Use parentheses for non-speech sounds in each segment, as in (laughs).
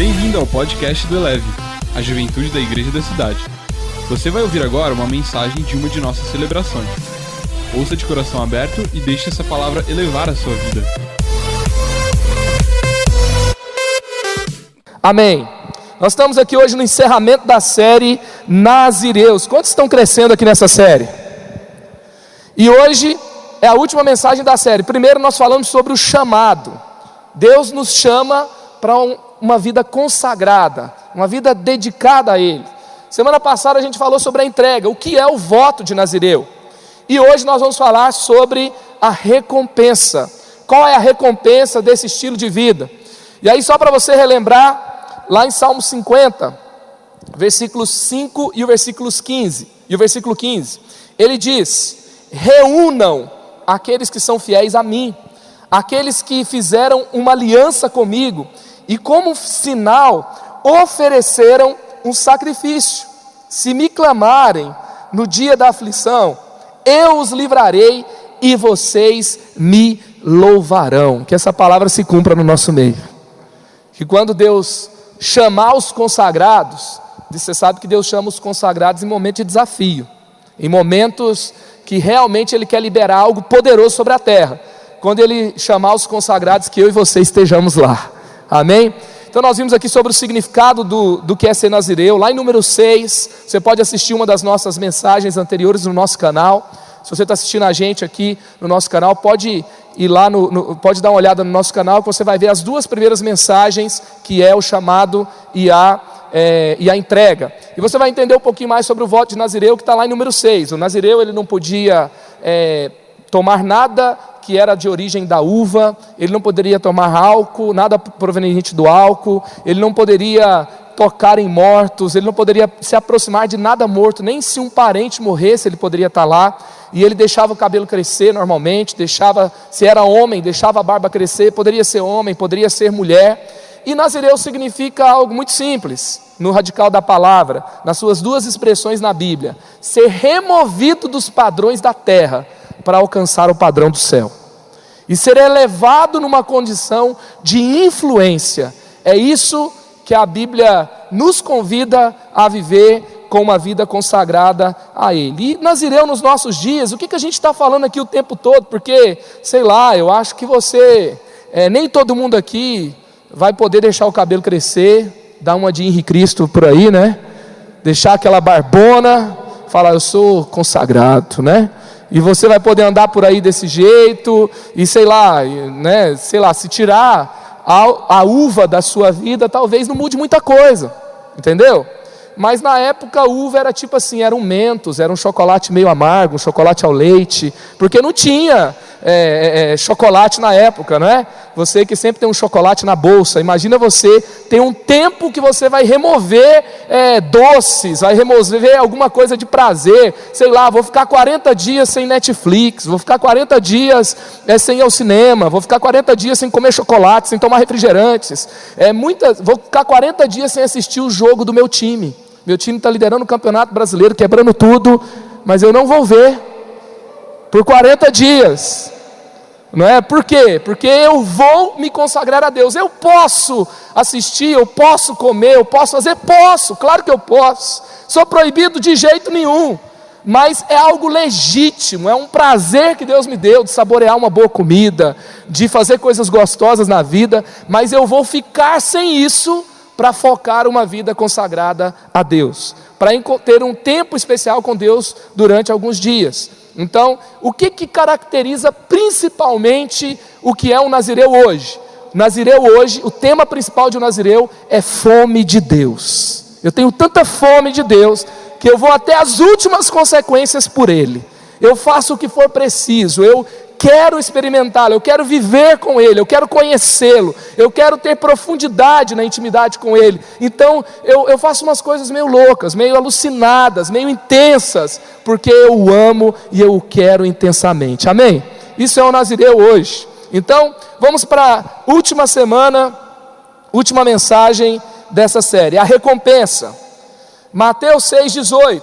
Bem-vindo ao podcast do Eleve, a juventude da igreja da cidade. Você vai ouvir agora uma mensagem de uma de nossas celebrações. Ouça de coração aberto e deixe essa palavra elevar a sua vida. Amém. Nós estamos aqui hoje no encerramento da série Nazireus. Quantos estão crescendo aqui nessa série? E hoje é a última mensagem da série. Primeiro nós falamos sobre o chamado. Deus nos chama para um, uma vida consagrada, uma vida dedicada a Ele. Semana passada a gente falou sobre a entrega, o que é o voto de Nazireu. E hoje nós vamos falar sobre a recompensa. Qual é a recompensa desse estilo de vida? E aí, só para você relembrar, lá em Salmo 50, versículos 5 e o versículo 15, e o versículo 15, ele diz: Reúnam aqueles que são fiéis a mim, aqueles que fizeram uma aliança comigo e, como sinal, ofereceram um sacrifício. Se me clamarem no dia da aflição, eu os livrarei e vocês me louvarão. Que essa palavra se cumpra no nosso meio. Que quando Deus chamar os consagrados, você sabe que Deus chama os consagrados em momentos de desafio, em momentos que realmente Ele quer liberar algo poderoso sobre a terra. Quando Ele chamar os consagrados, que eu e você estejamos lá. Amém? Então nós vimos aqui sobre o significado do, do que é ser nazireu. Lá em número 6, você pode assistir uma das nossas mensagens anteriores no nosso canal. Se você está assistindo a gente aqui no nosso canal, pode ir lá, no, no, pode dar uma olhada no nosso canal, que você vai ver as duas primeiras mensagens, que é o chamado e a, é, e a entrega. E você vai entender um pouquinho mais sobre o voto de Nazireu, que está lá em número 6. O Nazireu ele não podia é, tomar nada que era de origem da uva, ele não poderia tomar álcool, nada proveniente do álcool, ele não poderia tocar em mortos, ele não poderia se aproximar de nada morto, nem se um parente morresse ele poderia estar lá. E ele deixava o cabelo crescer normalmente, deixava, se era homem, deixava a barba crescer, poderia ser homem, poderia ser mulher. E Nazireu significa algo muito simples, no radical da palavra, nas suas duas expressões na Bíblia: ser removido dos padrões da terra para alcançar o padrão do céu. E ser elevado numa condição de influência. É isso que a Bíblia nos convida a viver com uma vida consagrada a Ele. E Nazireu nos nossos dias, o que, que a gente está falando aqui o tempo todo? Porque, sei lá, eu acho que você, é, nem todo mundo aqui vai poder deixar o cabelo crescer, dar uma de Henri Cristo por aí, né? Deixar aquela barbona, falar, eu sou consagrado, né? E você vai poder andar por aí desse jeito, e sei lá, né, sei lá, se tirar a, a uva da sua vida, talvez não mude muita coisa, entendeu? Mas na época a uva era tipo assim, era um mentos, era um chocolate meio amargo, um chocolate ao leite, porque não tinha é, é, é, chocolate na época, não é? Você que sempre tem um chocolate na bolsa, imagina você ter um tempo que você vai remover é, doces, vai remover alguma coisa de prazer, sei lá, vou ficar 40 dias sem Netflix, vou ficar 40 dias é, sem ir ao cinema, vou ficar 40 dias sem comer chocolate, sem tomar refrigerantes, é, muitas, vou ficar 40 dias sem assistir o jogo do meu time. Meu time está liderando o campeonato brasileiro, quebrando tudo, mas eu não vou ver por 40 dias. Não é? Por quê? Porque eu vou me consagrar a Deus. Eu posso assistir, eu posso comer, eu posso fazer, posso, claro que eu posso. Sou proibido de jeito nenhum. Mas é algo legítimo, é um prazer que Deus me deu de saborear uma boa comida, de fazer coisas gostosas na vida, mas eu vou ficar sem isso para focar uma vida consagrada a Deus, para ter um tempo especial com Deus durante alguns dias. Então, o que, que caracteriza principalmente o que é um nazireu hoje? O nazireu hoje, o tema principal de um nazireu é fome de Deus. Eu tenho tanta fome de Deus que eu vou até as últimas consequências por Ele. Eu faço o que for preciso, eu quero experimentá-lo, eu quero viver com Ele, eu quero conhecê-lo, eu quero ter profundidade na intimidade com Ele. Então eu, eu faço umas coisas meio loucas, meio alucinadas, meio intensas, porque eu o amo e eu o quero intensamente. Amém? Isso é o Nazireu hoje. Então vamos para a última semana, última mensagem dessa série, a recompensa. Mateus 6,18.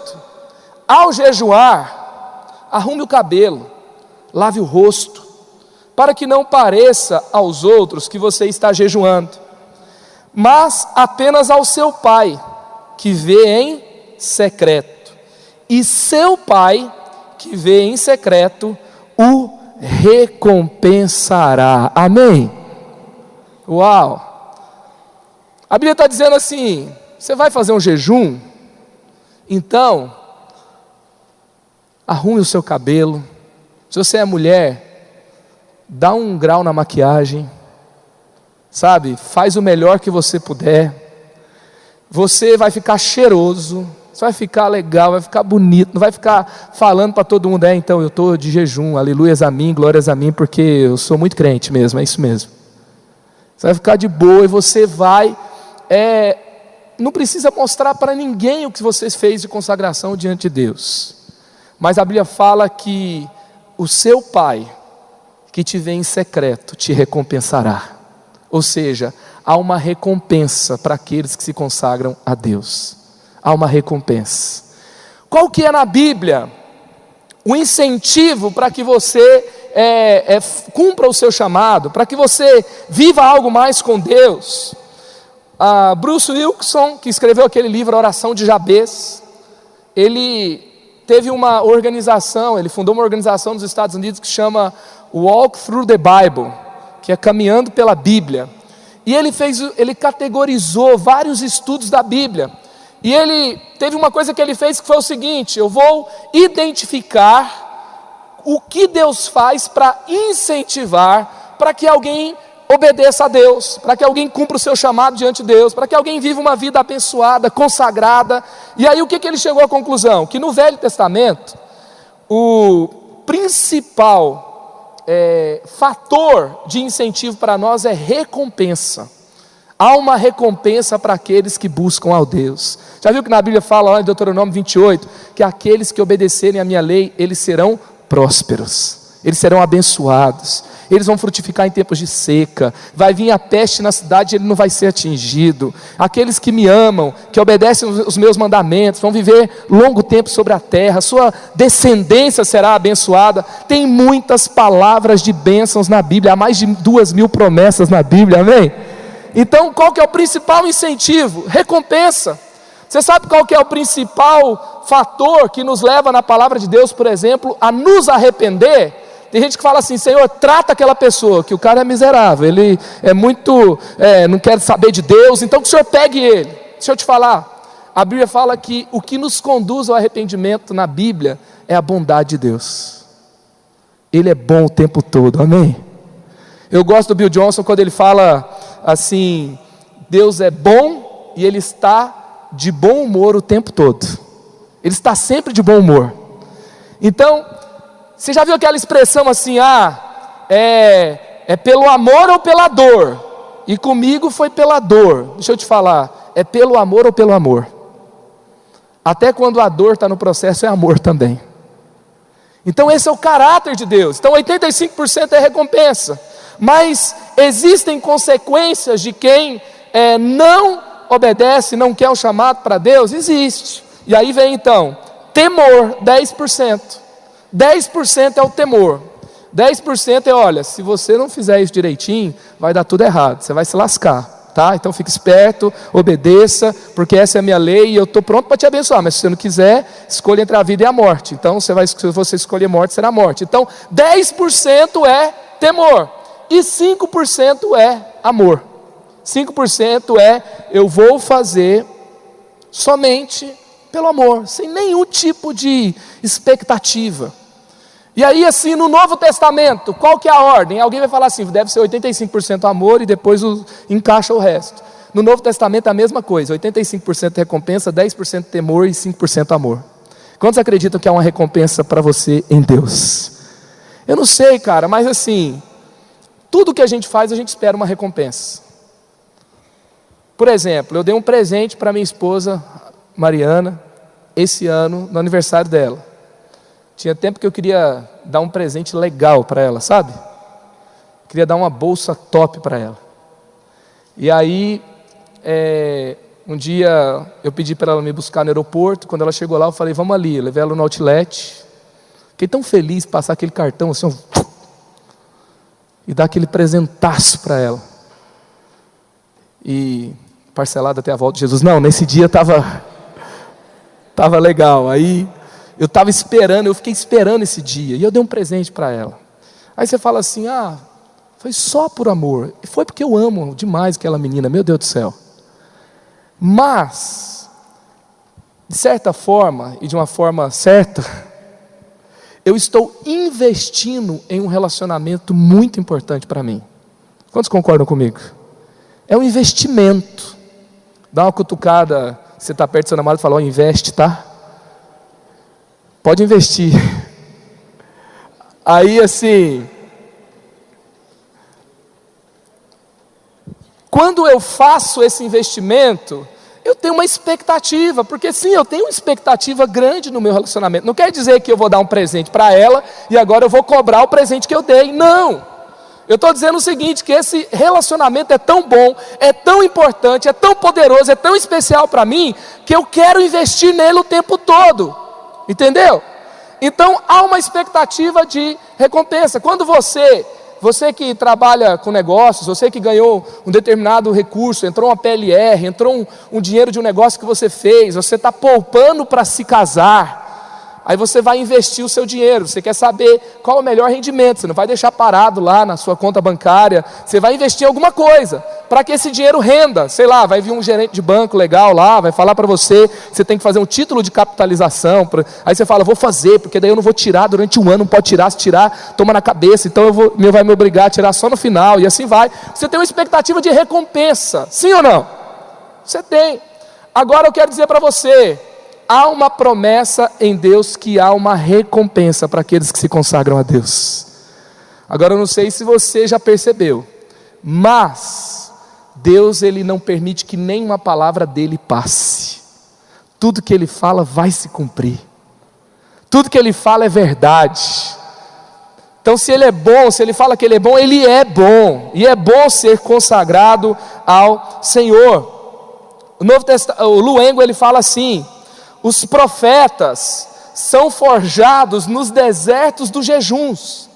Ao jejuar, arrume o cabelo lave o rosto, para que não pareça aos outros que você está jejuando, mas apenas ao seu pai, que vê em secreto. E seu pai, que vê em secreto, o recompensará. Amém? Uau! A Bíblia está dizendo assim: você vai fazer um jejum? Então, arrume o seu cabelo. Se você é mulher, dá um grau na maquiagem, sabe? Faz o melhor que você puder. Você vai ficar cheiroso, você vai ficar legal, vai ficar bonito, não vai ficar falando para todo mundo, é, então eu estou de jejum, aleluias a mim, glórias a mim, porque eu sou muito crente mesmo, é isso mesmo. Você vai ficar de boa e você vai, é, não precisa mostrar para ninguém o que você fez de consagração diante de Deus. Mas a Bíblia fala que o seu pai, que te vê em secreto, te recompensará. Ou seja, há uma recompensa para aqueles que se consagram a Deus. Há uma recompensa. Qual que é na Bíblia o incentivo para que você é, é, cumpra o seu chamado, para que você viva algo mais com Deus? Ah, Bruce Wilson, que escreveu aquele livro A Oração de Jabez, ele teve uma organização, ele fundou uma organização nos Estados Unidos que chama Walk Through the Bible, que é caminhando pela Bíblia. E ele fez, ele categorizou vários estudos da Bíblia. E ele teve uma coisa que ele fez que foi o seguinte: eu vou identificar o que Deus faz para incentivar para que alguém obedeça a Deus, para que alguém cumpra o seu chamado diante de Deus, para que alguém viva uma vida abençoada, consagrada. E aí o que, que ele chegou à conclusão? Que no Velho Testamento, o principal é, fator de incentivo para nós é recompensa. Há uma recompensa para aqueles que buscam ao Deus. Já viu que na Bíblia fala lá em Deuteronômio 28 que aqueles que obedecerem à minha lei, eles serão prósperos, eles serão abençoados eles vão frutificar em tempos de seca, vai vir a peste na cidade, ele não vai ser atingido. Aqueles que me amam, que obedecem os meus mandamentos, vão viver longo tempo sobre a terra, sua descendência será abençoada. Tem muitas palavras de bênçãos na Bíblia, há mais de duas mil promessas na Bíblia, amém? Então, qual que é o principal incentivo? Recompensa. Você sabe qual que é o principal fator que nos leva na palavra de Deus, por exemplo, a nos arrepender? Tem gente que fala assim, Senhor, trata aquela pessoa, que o cara é miserável, ele é muito, é, não quer saber de Deus, então que o Senhor pegue ele. Deixa eu te falar, a Bíblia fala que o que nos conduz ao arrependimento na Bíblia é a bondade de Deus. Ele é bom o tempo todo, amém? Eu gosto do Bill Johnson quando ele fala assim: Deus é bom e ele está de bom humor o tempo todo. Ele está sempre de bom humor. Então, você já viu aquela expressão assim, ah, é, é pelo amor ou pela dor? E comigo foi pela dor. Deixa eu te falar, é pelo amor ou pelo amor? Até quando a dor está no processo, é amor também. Então, esse é o caráter de Deus. Então, 85% é recompensa. Mas existem consequências de quem é, não obedece, não quer o chamado para Deus? Existe. E aí vem então, temor, 10%. 10% é o temor. 10% é, olha, se você não fizer isso direitinho, vai dar tudo errado, você vai se lascar. Tá? Então fique esperto, obedeça, porque essa é a minha lei e eu estou pronto para te abençoar. Mas se você não quiser, escolha entre a vida e a morte. Então, você vai, se você escolher morte, será morte. Então, 10% é temor e 5% é amor. 5% é eu vou fazer somente pelo amor, sem nenhum tipo de expectativa. E aí, assim, no Novo Testamento, qual que é a ordem? Alguém vai falar assim, deve ser 85% amor e depois o, encaixa o resto. No Novo Testamento a mesma coisa, 85% recompensa, 10% temor e 5% amor. Quantos acreditam que há uma recompensa para você em Deus? Eu não sei, cara, mas assim, tudo que a gente faz, a gente espera uma recompensa. Por exemplo, eu dei um presente para minha esposa, Mariana, esse ano, no aniversário dela. Tinha tempo que eu queria dar um presente legal para ela, sabe? Queria dar uma bolsa top para ela. E aí, é, um dia eu pedi para ela me buscar no aeroporto. Quando ela chegou lá, eu falei: Vamos ali. Eu levei ela no outlet. Fiquei tão feliz de passar aquele cartão assim, e dar aquele presentaço para ela. E parcelado até a volta de Jesus. Não, nesse dia estava tava legal. Aí eu estava esperando, eu fiquei esperando esse dia. E eu dei um presente para ela. Aí você fala assim: ah, foi só por amor. E foi porque eu amo demais aquela menina, meu Deus do céu. Mas, de certa forma, e de uma forma certa, eu estou investindo em um relacionamento muito importante para mim. Quantos concordam comigo? É um investimento. Dá uma cutucada, você está perto do seu namorado e fala: oh, investe, tá? Pode investir. Aí assim, quando eu faço esse investimento, eu tenho uma expectativa, porque sim, eu tenho uma expectativa grande no meu relacionamento. Não quer dizer que eu vou dar um presente para ela e agora eu vou cobrar o presente que eu dei. Não. Eu estou dizendo o seguinte: que esse relacionamento é tão bom, é tão importante, é tão poderoso, é tão especial para mim, que eu quero investir nele o tempo todo. Entendeu? Então há uma expectativa de recompensa. Quando você, você que trabalha com negócios, você que ganhou um determinado recurso, entrou uma PLR, entrou um, um dinheiro de um negócio que você fez, você está poupando para se casar. Aí você vai investir o seu dinheiro, você quer saber qual é o melhor rendimento, você não vai deixar parado lá na sua conta bancária, você vai investir em alguma coisa, para que esse dinheiro renda. Sei lá, vai vir um gerente de banco legal lá, vai falar para você, você tem que fazer um título de capitalização. Pra... Aí você fala, vou fazer, porque daí eu não vou tirar durante um ano, não pode tirar, se tirar, toma na cabeça, então eu vou, meu vai me obrigar a tirar só no final, e assim vai. Você tem uma expectativa de recompensa, sim ou não? Você tem. Agora eu quero dizer para você, há uma promessa em Deus que há uma recompensa para aqueles que se consagram a Deus. Agora eu não sei se você já percebeu, mas Deus ele não permite que nenhuma palavra dele passe. Tudo que ele fala vai se cumprir. Tudo que ele fala é verdade. Então, se ele é bom, se ele fala que ele é bom, ele é bom. E é bom ser consagrado ao Senhor. O Novo Testamento, o Luengo ele fala assim: os profetas são forjados nos desertos dos jejuns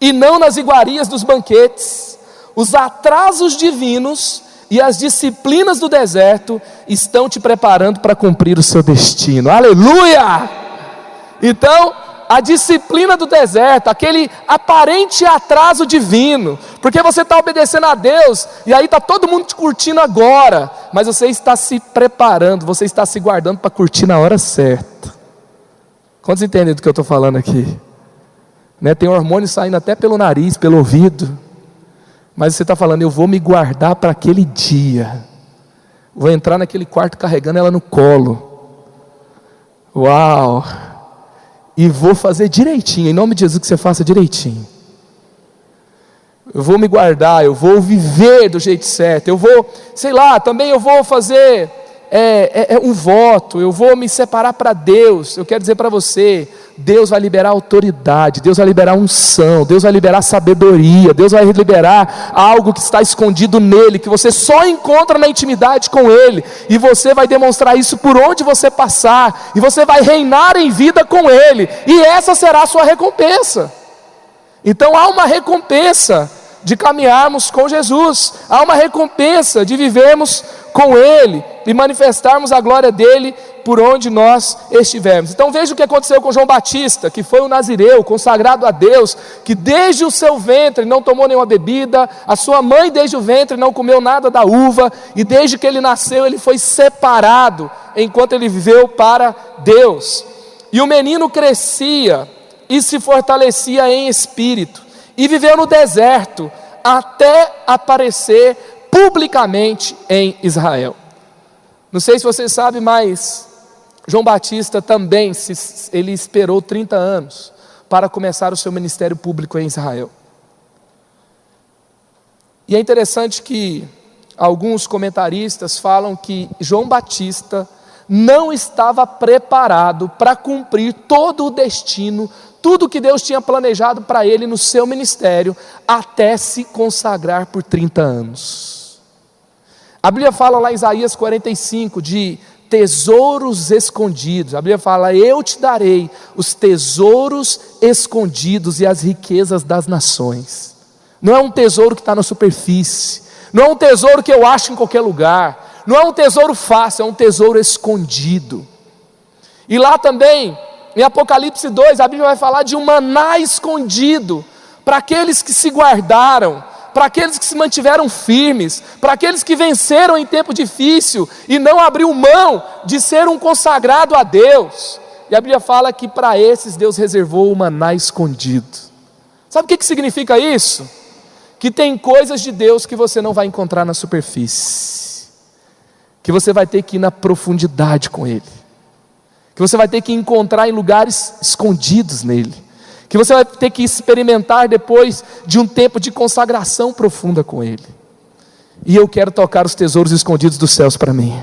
e não nas iguarias dos banquetes. Os atrasos divinos e as disciplinas do deserto estão te preparando para cumprir o seu destino. Aleluia! Então, a disciplina do deserto, aquele aparente atraso divino, porque você está obedecendo a Deus e aí está todo mundo te curtindo agora, mas você está se preparando, você está se guardando para curtir na hora certa. Quantos entendem do que eu estou falando aqui? Né, tem hormônio saindo até pelo nariz, pelo ouvido, mas você está falando, eu vou me guardar para aquele dia, vou entrar naquele quarto carregando ela no colo. Uau! E vou fazer direitinho, em nome de Jesus que você faça direitinho. Eu vou me guardar, eu vou viver do jeito certo, eu vou, sei lá, também eu vou fazer é, é, é um voto, eu vou me separar para Deus. Eu quero dizer para você, Deus vai liberar autoridade, Deus vai liberar unção, Deus vai liberar sabedoria, Deus vai liberar algo que está escondido nele, que você só encontra na intimidade com Ele, e você vai demonstrar isso por onde você passar, e você vai reinar em vida com Ele, e essa será a sua recompensa. Então há uma recompensa de caminharmos com Jesus, há uma recompensa de vivermos com Ele e manifestarmos a glória dele por onde nós estivermos. Então veja o que aconteceu com João Batista, que foi um nazireu, consagrado a Deus, que desde o seu ventre não tomou nenhuma bebida, a sua mãe desde o ventre não comeu nada da uva, e desde que ele nasceu ele foi separado enquanto ele viveu para Deus. E o menino crescia e se fortalecia em espírito e viveu no deserto até aparecer publicamente em Israel. Não sei se você sabe, mas João Batista também se, ele esperou 30 anos para começar o seu ministério público em Israel. E é interessante que alguns comentaristas falam que João Batista não estava preparado para cumprir todo o destino tudo que Deus tinha planejado para ele no seu ministério, até se consagrar por 30 anos. A Bíblia fala lá em Isaías 45 de tesouros escondidos. A Bíblia fala: Eu te darei os tesouros escondidos e as riquezas das nações. Não é um tesouro que está na superfície, não é um tesouro que eu acho em qualquer lugar, Não é um tesouro fácil, é um tesouro escondido. E lá também, em Apocalipse 2, a Bíblia vai falar de um maná escondido para aqueles que se guardaram, para aqueles que se mantiveram firmes, para aqueles que venceram em tempo difícil e não abriu mão de ser um consagrado a Deus. E a Bíblia fala que para esses Deus reservou o maná escondido. Sabe o que, que significa isso? Que tem coisas de Deus que você não vai encontrar na superfície, que você vai ter que ir na profundidade com Ele, que você vai ter que encontrar em lugares escondidos nele que você vai ter que experimentar depois de um tempo de consagração profunda com Ele. E eu quero tocar os tesouros escondidos dos céus para mim.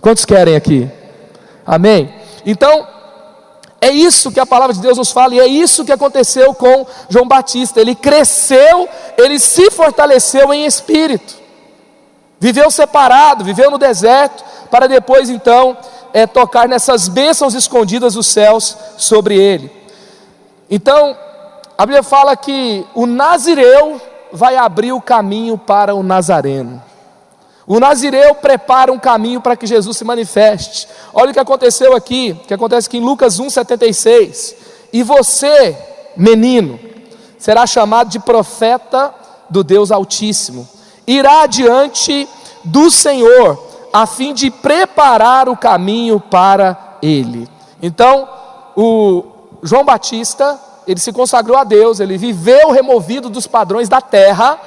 Quantos querem aqui? Amém? Então, é isso que a palavra de Deus nos fala, e é isso que aconteceu com João Batista. Ele cresceu, ele se fortaleceu em espírito, viveu separado, viveu no deserto, para depois então é, tocar nessas bênçãos escondidas dos céus sobre ele. Então, a Bíblia fala que o nazireu vai abrir o caminho para o nazareno. O nazireu prepara um caminho para que Jesus se manifeste. Olha o que aconteceu aqui, que acontece aqui em Lucas 1:76. E você, menino, será chamado de profeta do Deus Altíssimo. Irá diante do Senhor, a fim de preparar o caminho para ele. Então, o João Batista, ele se consagrou a Deus, ele viveu removido dos padrões da terra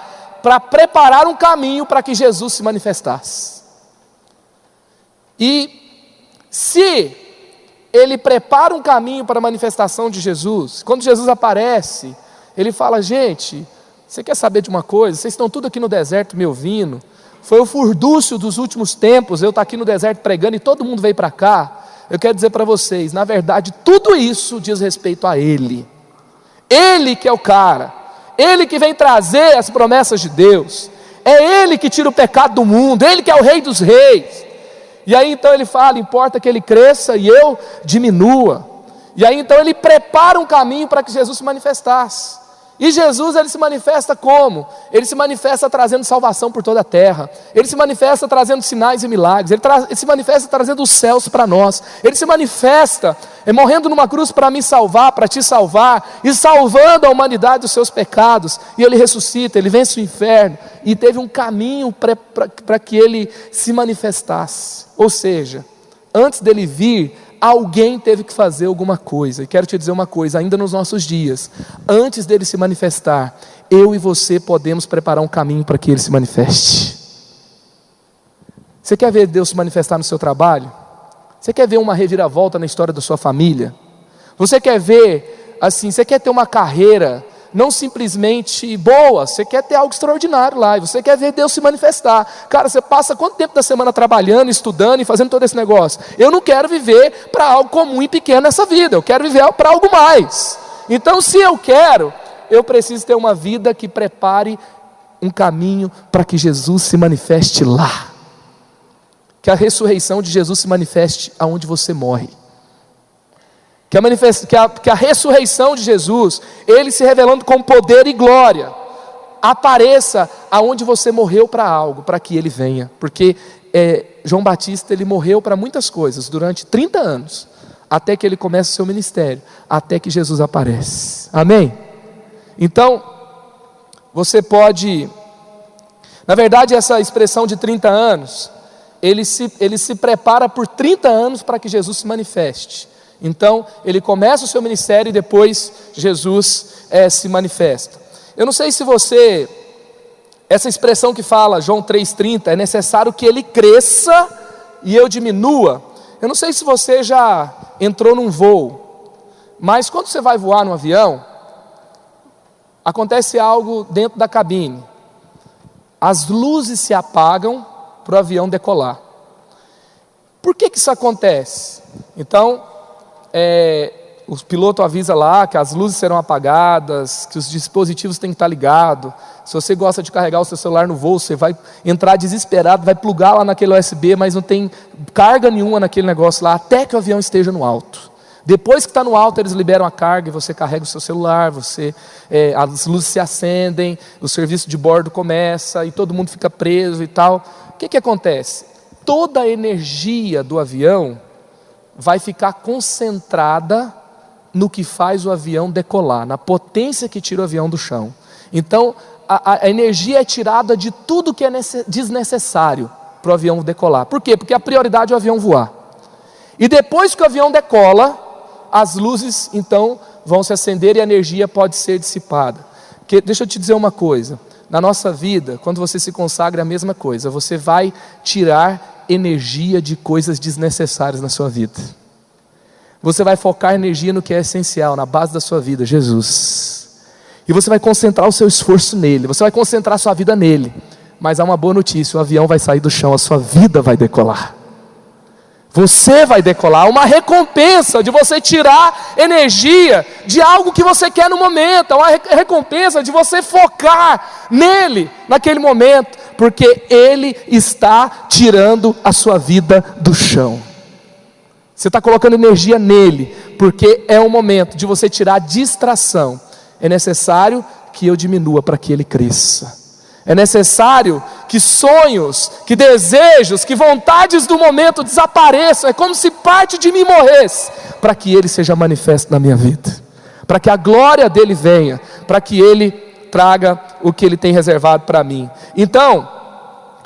para preparar um caminho para que Jesus se manifestasse. E se ele prepara um caminho para a manifestação de Jesus, quando Jesus aparece, ele fala: Gente, você quer saber de uma coisa? Vocês estão tudo aqui no deserto me ouvindo. Foi o furdúcio dos últimos tempos, eu estou aqui no deserto pregando e todo mundo veio para cá. Eu quero dizer para vocês, na verdade, tudo isso diz respeito a Ele. Ele que é o cara, Ele que vem trazer as promessas de Deus, é Ele que tira o pecado do mundo, Ele que é o Rei dos Reis. E aí então ele fala: importa que ele cresça e eu diminua. E aí então ele prepara um caminho para que Jesus se manifestasse. E Jesus ele se manifesta como? Ele se manifesta trazendo salvação por toda a terra. Ele se manifesta trazendo sinais e milagres. Ele, ele se manifesta trazendo os céus para nós. Ele se manifesta é, morrendo numa cruz para me salvar, para te salvar e salvando a humanidade dos seus pecados. E ele ressuscita, ele vence o inferno e teve um caminho para que ele se manifestasse. Ou seja, antes dele vir, alguém teve que fazer alguma coisa. E quero te dizer uma coisa, ainda nos nossos dias, antes dele se manifestar, eu e você podemos preparar um caminho para que ele se manifeste. Você quer ver Deus se manifestar no seu trabalho? Você quer ver uma reviravolta na história da sua família? Você quer ver, assim, você quer ter uma carreira não simplesmente boa, você quer ter algo extraordinário lá, e você quer ver Deus se manifestar. Cara, você passa quanto tempo da semana trabalhando, estudando e fazendo todo esse negócio? Eu não quero viver para algo comum e pequeno nessa vida, eu quero viver para algo mais. Então, se eu quero, eu preciso ter uma vida que prepare um caminho para que Jesus se manifeste lá. Que a ressurreição de Jesus se manifeste aonde você morre que a, que, a, que a ressurreição de Jesus, Ele se revelando com poder e glória, apareça aonde você morreu para algo, para que Ele venha, porque é, João Batista ele morreu para muitas coisas durante 30 anos, até que ele começa o seu ministério, até que Jesus aparece. Amém? Então, você pode. Na verdade, essa expressão de 30 anos, ele se, ele se prepara por 30 anos para que Jesus se manifeste. Então, ele começa o seu ministério e depois Jesus é, se manifesta. Eu não sei se você, essa expressão que fala, João 3,30, é necessário que ele cresça e eu diminua. Eu não sei se você já entrou num voo, mas quando você vai voar no avião, acontece algo dentro da cabine. As luzes se apagam para o avião decolar. Por que, que isso acontece? Então, é, o piloto avisa lá que as luzes serão apagadas, que os dispositivos têm que estar ligados. Se você gosta de carregar o seu celular no voo, você vai entrar desesperado, vai plugar lá naquele USB, mas não tem carga nenhuma naquele negócio lá, até que o avião esteja no alto. Depois que está no alto, eles liberam a carga e você carrega o seu celular, você, é, as luzes se acendem, o serviço de bordo começa e todo mundo fica preso e tal. O que, que acontece? toda a energia do avião vai ficar concentrada no que faz o avião decolar, na potência que tira o avião do chão. Então, a, a energia é tirada de tudo que é desnecessário para o avião decolar. Por quê? Porque a prioridade é o avião voar. E depois que o avião decola, as luzes então vão se acender e a energia pode ser dissipada. Porque, deixa eu te dizer uma coisa: na nossa vida, quando você se consagra, é a mesma coisa, você vai tirar energia de coisas desnecessárias na sua vida. Você vai focar energia no que é essencial, na base da sua vida, Jesus. E você vai concentrar o seu esforço nele, você vai concentrar a sua vida nele. Mas há uma boa notícia: o avião vai sair do chão, a sua vida vai decolar. Você vai decolar, uma recompensa de você tirar energia de algo que você quer no momento, uma recompensa de você focar nele naquele momento, porque ele está tirando a sua vida do chão. Você está colocando energia nele, porque é o momento de você tirar a distração. É necessário que eu diminua para que ele cresça. É necessário que sonhos, que desejos, que vontades do momento desapareçam. É como se parte de mim morresse, para que ele seja manifesto na minha vida, para que a glória dele venha, para que ele traga o que ele tem reservado para mim. Então,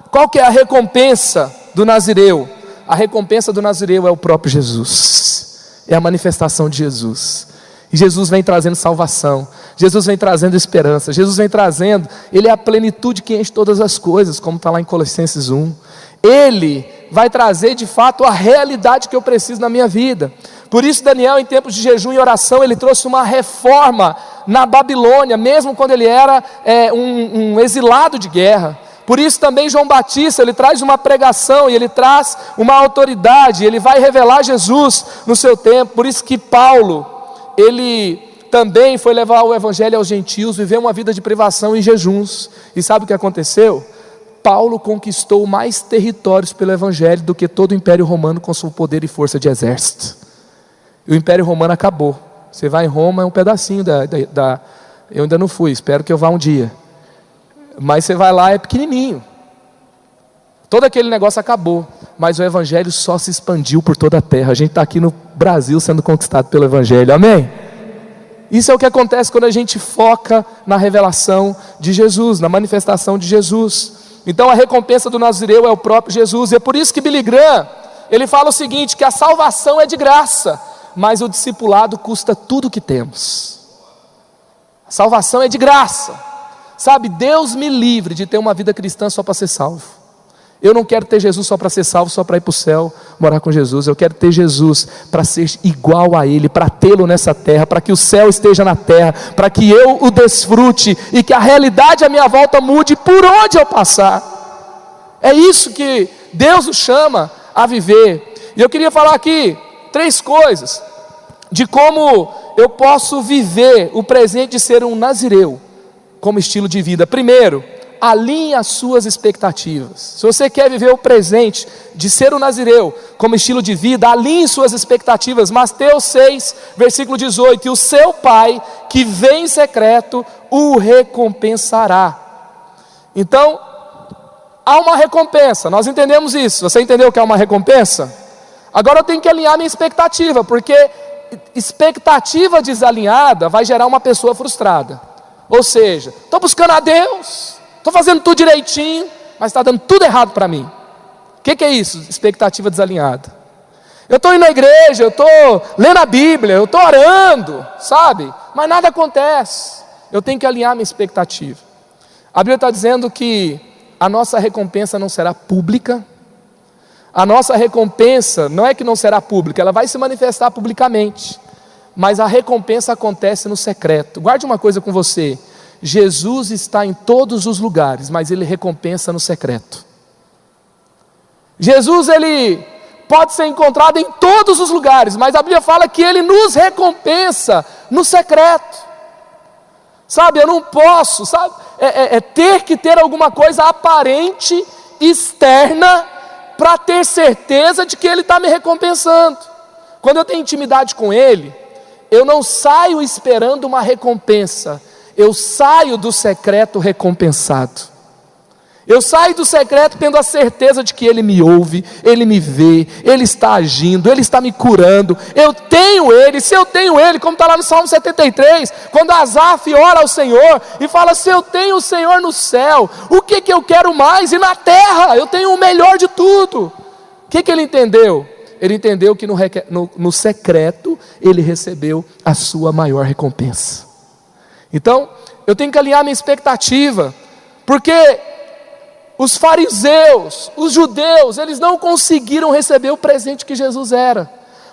qual que é a recompensa do Nazireu? a recompensa do Nazireu é o próprio Jesus, é a manifestação de Jesus. E Jesus vem trazendo salvação, Jesus vem trazendo esperança, Jesus vem trazendo, Ele é a plenitude que enche todas as coisas, como está lá em Colossenses 1. Ele vai trazer de fato a realidade que eu preciso na minha vida. Por isso, Daniel, em tempos de jejum e oração, ele trouxe uma reforma na Babilônia, mesmo quando ele era é, um, um exilado de guerra. Por isso também João Batista, ele traz uma pregação e ele traz uma autoridade, ele vai revelar Jesus no seu tempo. Por isso que Paulo, ele também foi levar o evangelho aos gentios, viver uma vida de privação e jejuns. E sabe o que aconteceu? Paulo conquistou mais territórios pelo evangelho do que todo o Império Romano com seu poder e força de exército. E o Império Romano acabou. Você vai em Roma, é um pedacinho da, da, da eu ainda não fui, espero que eu vá um dia. Mas você vai lá, é pequenininho. Todo aquele negócio acabou, mas o Evangelho só se expandiu por toda a terra. A gente está aqui no Brasil sendo conquistado pelo Evangelho, amém? Isso é o que acontece quando a gente foca na revelação de Jesus, na manifestação de Jesus. Então a recompensa do Nazireu é o próprio Jesus, e é por isso que Billy Graham, ele fala o seguinte: que a salvação é de graça, mas o discipulado custa tudo o que temos. A salvação é de graça, Sabe, Deus me livre de ter uma vida cristã só para ser salvo. Eu não quero ter Jesus só para ser salvo, só para ir para o céu, morar com Jesus. Eu quero ter Jesus para ser igual a Ele, para tê-lo nessa terra, para que o céu esteja na terra, para que eu o desfrute e que a realidade à minha volta mude por onde eu passar. É isso que Deus nos chama a viver. E eu queria falar aqui três coisas de como eu posso viver o presente de ser um nazireu como estilo de vida. Primeiro, alinhe as suas expectativas. Se você quer viver o presente de ser o nazireu como estilo de vida, alinhe suas expectativas. Mateus 6, versículo 18: E o seu pai, que vem em secreto, o recompensará. Então, há uma recompensa, nós entendemos isso. Você entendeu que há uma recompensa? Agora eu tenho que alinhar minha expectativa, porque expectativa desalinhada vai gerar uma pessoa frustrada. Ou seja, estou buscando a Deus, estou fazendo tudo direitinho, mas está dando tudo errado para mim. O que, que é isso? Expectativa desalinhada. Eu estou indo na igreja, eu estou lendo a Bíblia, eu estou orando, sabe? Mas nada acontece. Eu tenho que alinhar minha expectativa. A Bíblia está dizendo que a nossa recompensa não será pública. A nossa recompensa não é que não será pública, ela vai se manifestar publicamente mas a recompensa acontece no secreto. Guarde uma coisa com você: Jesus está em todos os lugares, mas ele recompensa no secreto. Jesus ele pode ser encontrado em todos os lugares, mas a Bíblia fala que ele nos recompensa no secreto. Sabe, eu não posso, sabe, é, é, é ter que ter alguma coisa aparente, externa, para ter certeza de que ele está me recompensando. Quando eu tenho intimidade com ele, eu não saio esperando uma recompensa, eu saio do secreto recompensado. Eu saio do secreto tendo a certeza de que Ele me ouve, Ele me vê, Ele está agindo, Ele está me curando. Eu tenho Ele, se eu tenho Ele, como está lá no Salmo 73, quando Asaf ora ao Senhor e fala: Se eu tenho o Senhor no céu, o que, que eu quero mais? E na terra, eu tenho o melhor de tudo. O que, que ele entendeu? Ele entendeu que no, no, no secreto ele recebeu a sua maior recompensa. Então, eu tenho que alinhar minha expectativa, porque os fariseus, os judeus, eles não conseguiram receber o presente que Jesus era.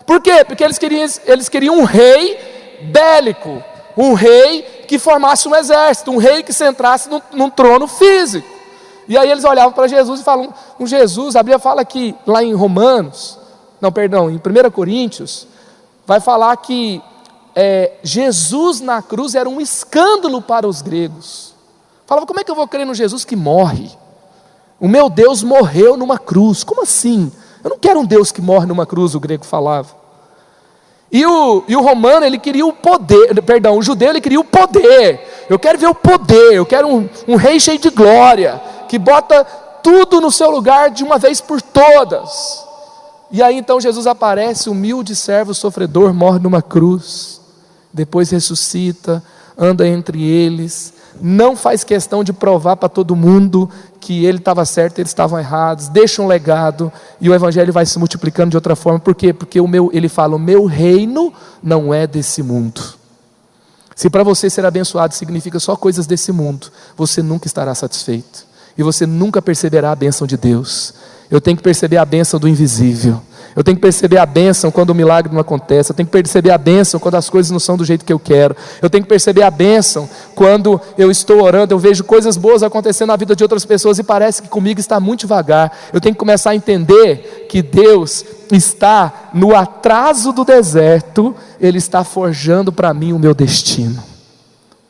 Por quê? Porque eles queriam, eles queriam um rei bélico, um rei que formasse um exército, um rei que sentasse num, num trono físico. E aí eles olhavam para Jesus e falavam: um Jesus, a Bíblia fala que lá em Romanos, não, perdão, em 1 Coríntios, vai falar que é, Jesus na cruz era um escândalo para os gregos. Falava: como é que eu vou crer no Jesus que morre? O meu Deus morreu numa cruz. Como assim? Eu não quero um Deus que morre numa cruz, o grego falava. E o, e o romano, ele queria o poder, perdão, o judeu, ele queria o poder. Eu quero ver o poder, eu quero um, um rei cheio de glória, que bota tudo no seu lugar de uma vez por todas. E aí então Jesus aparece, humilde servo sofredor, morre numa cruz, depois ressuscita, anda entre eles, não faz questão de provar para todo mundo que ele estava certo, eles estavam errados, deixa um legado e o evangelho vai se multiplicando de outra forma. Por quê? Porque o meu, ele fala: "O meu reino não é desse mundo". Se para você ser abençoado significa só coisas desse mundo, você nunca estará satisfeito e você nunca perceberá a bênção de Deus. Eu tenho que perceber a bênção do invisível. Eu tenho que perceber a bênção quando o milagre não acontece. Eu tenho que perceber a bênção quando as coisas não são do jeito que eu quero. Eu tenho que perceber a bênção quando eu estou orando, eu vejo coisas boas acontecendo na vida de outras pessoas e parece que comigo está muito devagar. Eu tenho que começar a entender que Deus está no atraso do deserto, Ele está forjando para mim o meu destino.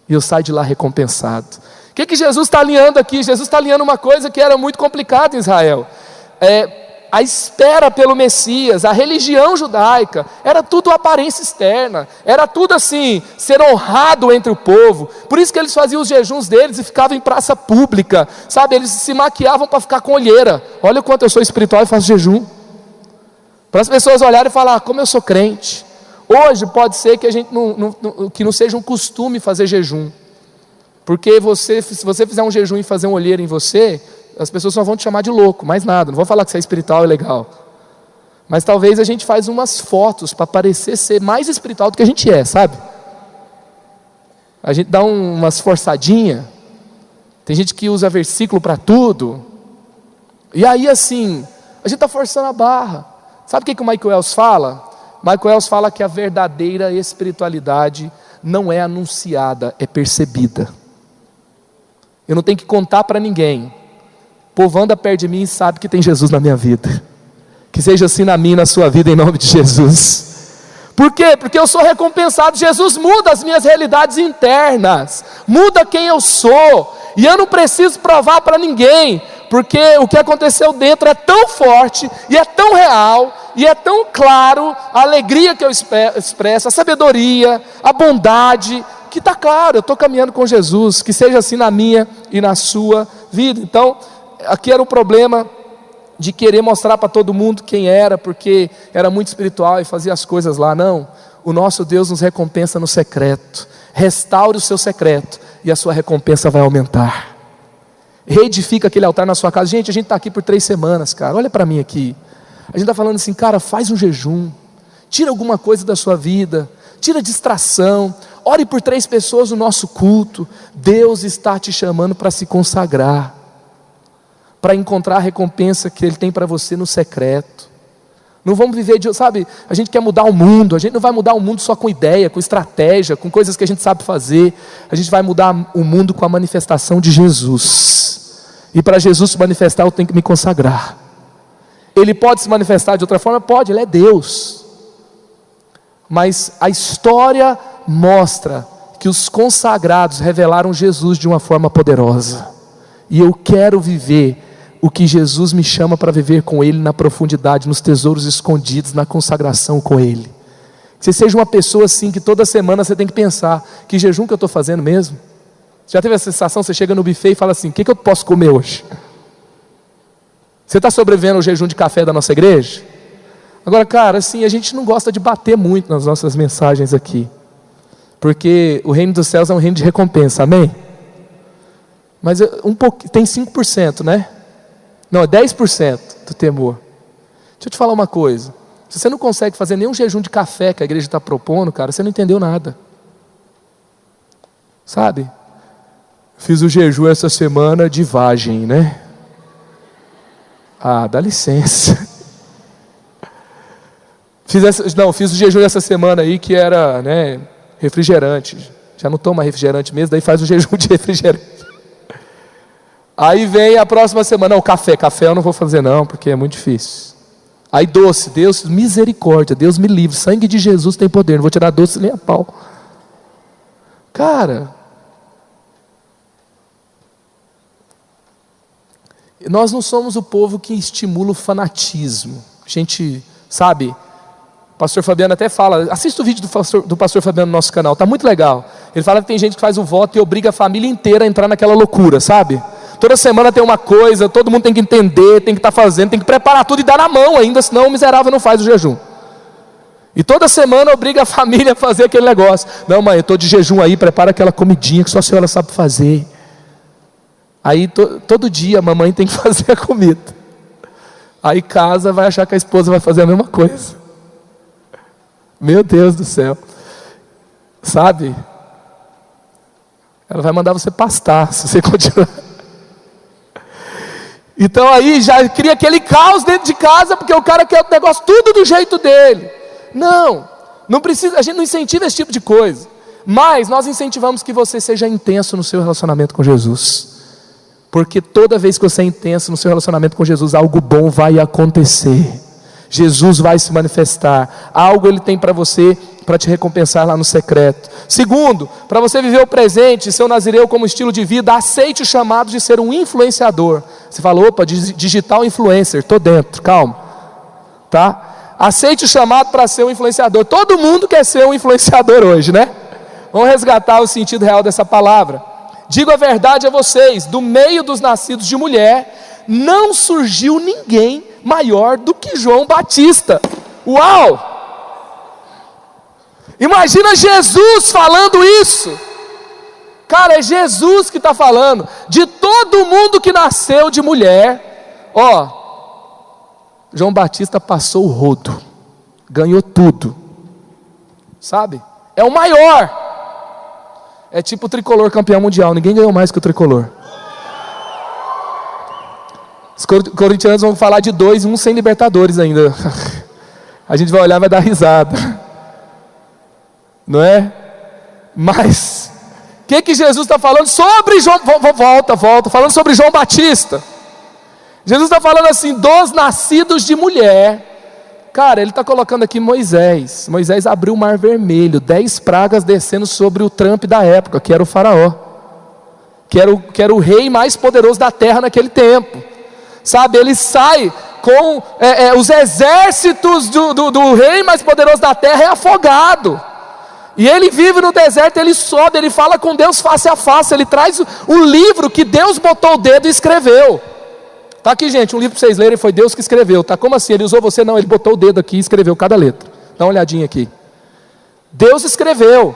E eu saio de lá recompensado. O que, que Jesus está alinhando aqui? Jesus está alinhando uma coisa que era muito complicada em Israel. É, a espera pelo Messias, a religião judaica, era tudo aparência externa, era tudo assim, ser honrado entre o povo. Por isso que eles faziam os jejuns deles e ficavam em praça pública, sabe? Eles se maquiavam para ficar com olheira. Olha o quanto eu sou espiritual e faço jejum. Para as pessoas olharem e falar, ah, como eu sou crente. Hoje pode ser que a gente não, não, não, que não seja um costume fazer jejum. Porque você, se você fizer um jejum e fazer um olheiro em você, as pessoas só vão te chamar de louco, mais nada. Não vou falar que você é espiritual e legal. Mas talvez a gente faz umas fotos para parecer ser mais espiritual do que a gente é, sabe? A gente dá um, umas forçadinhas. Tem gente que usa versículo para tudo. E aí assim, a gente está forçando a barra. Sabe o que, que o Michael Wells fala? Michael Wells fala que a verdadeira espiritualidade não é anunciada, é percebida. Eu não tenho que contar para ninguém povo anda perto de mim e sabe que tem Jesus na minha vida. Que seja assim na minha e na sua vida, em nome de Jesus. Por quê? Porque eu sou recompensado. Jesus muda as minhas realidades internas, muda quem eu sou, e eu não preciso provar para ninguém, porque o que aconteceu dentro é tão forte, e é tão real, e é tão claro a alegria que eu expresso, a sabedoria, a bondade, que está claro, eu estou caminhando com Jesus, que seja assim na minha e na sua vida. Então, aqui era o problema de querer mostrar para todo mundo quem era, porque era muito espiritual e fazia as coisas lá. Não, o nosso Deus nos recompensa no secreto. Restaure o seu secreto e a sua recompensa vai aumentar. Reedifica aquele altar na sua casa. Gente, a gente está aqui por três semanas, cara. Olha para mim aqui. A gente está falando assim, cara, faz um jejum. Tira alguma coisa da sua vida. Tira distração. Ore por três pessoas no nosso culto. Deus está te chamando para se consagrar para encontrar a recompensa que Ele tem para você no secreto. Não vamos viver de, sabe, a gente quer mudar o mundo, a gente não vai mudar o mundo só com ideia, com estratégia, com coisas que a gente sabe fazer. A gente vai mudar o mundo com a manifestação de Jesus. E para Jesus se manifestar, eu tenho que me consagrar. Ele pode se manifestar de outra forma? Pode, ele é Deus. Mas a história mostra que os consagrados revelaram Jesus de uma forma poderosa. E eu quero viver o que Jesus me chama para viver com Ele na profundidade, nos tesouros escondidos, na consagração com Ele. Que você seja uma pessoa assim que toda semana você tem que pensar: que jejum que eu estou fazendo mesmo? Já teve a sensação, você chega no buffet e fala assim: o que, que eu posso comer hoje? Você está sobrevivendo ao jejum de café da nossa igreja? Agora, cara, assim, a gente não gosta de bater muito nas nossas mensagens aqui. Porque o reino dos céus é um reino de recompensa, amém? Mas um pouco, tem 5%, né? Não, é 10% do temor. Deixa eu te falar uma coisa. Se você não consegue fazer nenhum jejum de café que a igreja está propondo, cara, você não entendeu nada. Sabe? Fiz o jejum essa semana de vagem, né? Ah, dá licença. (laughs) Fiz essa, não, fiz o jejum essa semana aí que era, né, refrigerante. Já não toma refrigerante mesmo, daí faz o jejum de (laughs) refrigerante. Aí vem a próxima semana, não, café, café eu não vou fazer não, porque é muito difícil. Aí doce, Deus, misericórdia, Deus me livre, sangue de Jesus tem poder, não vou tirar doce nem a pau. Cara, nós não somos o povo que estimula o fanatismo. A gente, sabe, pastor Fabiano até fala, assista o vídeo do pastor, do pastor Fabiano no nosso canal, está muito legal. Ele fala que tem gente que faz o voto e obriga a família inteira a entrar naquela loucura, sabe? Toda semana tem uma coisa, todo mundo tem que entender, tem que estar tá fazendo, tem que preparar tudo e dar na mão ainda, senão o miserável não faz o jejum. E toda semana obriga a (laughs) família a fazer aquele negócio. Não, mãe, eu estou de jejum aí, prepara aquela comidinha que só a senhora sabe fazer. Aí to, todo dia a mamãe tem que (laughs) fazer a comida. Aí casa, vai achar que a esposa vai fazer a mesma coisa. Meu Deus do céu. Sabe? Ela vai mandar você pastar (laughs) se você continuar. Então aí já cria aquele caos dentro de casa, porque o cara quer o negócio tudo do jeito dele. Não, não precisa, a gente não incentiva esse tipo de coisa. Mas nós incentivamos que você seja intenso no seu relacionamento com Jesus. Porque toda vez que você é intenso no seu relacionamento com Jesus, algo bom vai acontecer. Jesus vai se manifestar. Algo ele tem para você para te recompensar lá no secreto. Segundo, para você viver o presente, seu nazireu como estilo de vida, aceite o chamado de ser um influenciador. Você fala, opa, digital influencer, estou dentro, calma. Tá? Aceite o chamado para ser um influenciador. Todo mundo quer ser um influenciador hoje, né? Vamos resgatar o sentido real dessa palavra. Digo a verdade a vocês: do meio dos nascidos de mulher, não surgiu ninguém maior do que João Batista. Uau! Imagina Jesus falando isso. Cara, é Jesus que está falando. De todo mundo que nasceu de mulher, ó, João Batista passou o rodo, ganhou tudo, sabe? É o maior. É tipo o tricolor campeão mundial, ninguém ganhou mais que o tricolor. Os corintianos vão falar de dois, um sem Libertadores ainda. (laughs) A gente vai olhar e vai dar risada. Não é? Mas, o que, que Jesus está falando sobre João? Volta, volta, falando sobre João Batista. Jesus está falando assim, dos nascidos de mulher. Cara, ele está colocando aqui Moisés. Moisés abriu o mar vermelho, dez pragas descendo sobre o Trump da época, que era o faraó. Que era o, que era o rei mais poderoso da terra naquele tempo sabe? Ele sai com é, é, os exércitos do, do, do rei mais poderoso da terra é afogado. E ele vive no deserto, ele sobe, ele fala com Deus face a face, ele traz o, o livro que Deus botou o dedo e escreveu. Tá aqui, gente, um livro para vocês lerem, foi Deus que escreveu. Tá como assim? Ele usou você? Não, ele botou o dedo aqui e escreveu cada letra. Dá uma olhadinha aqui. Deus escreveu.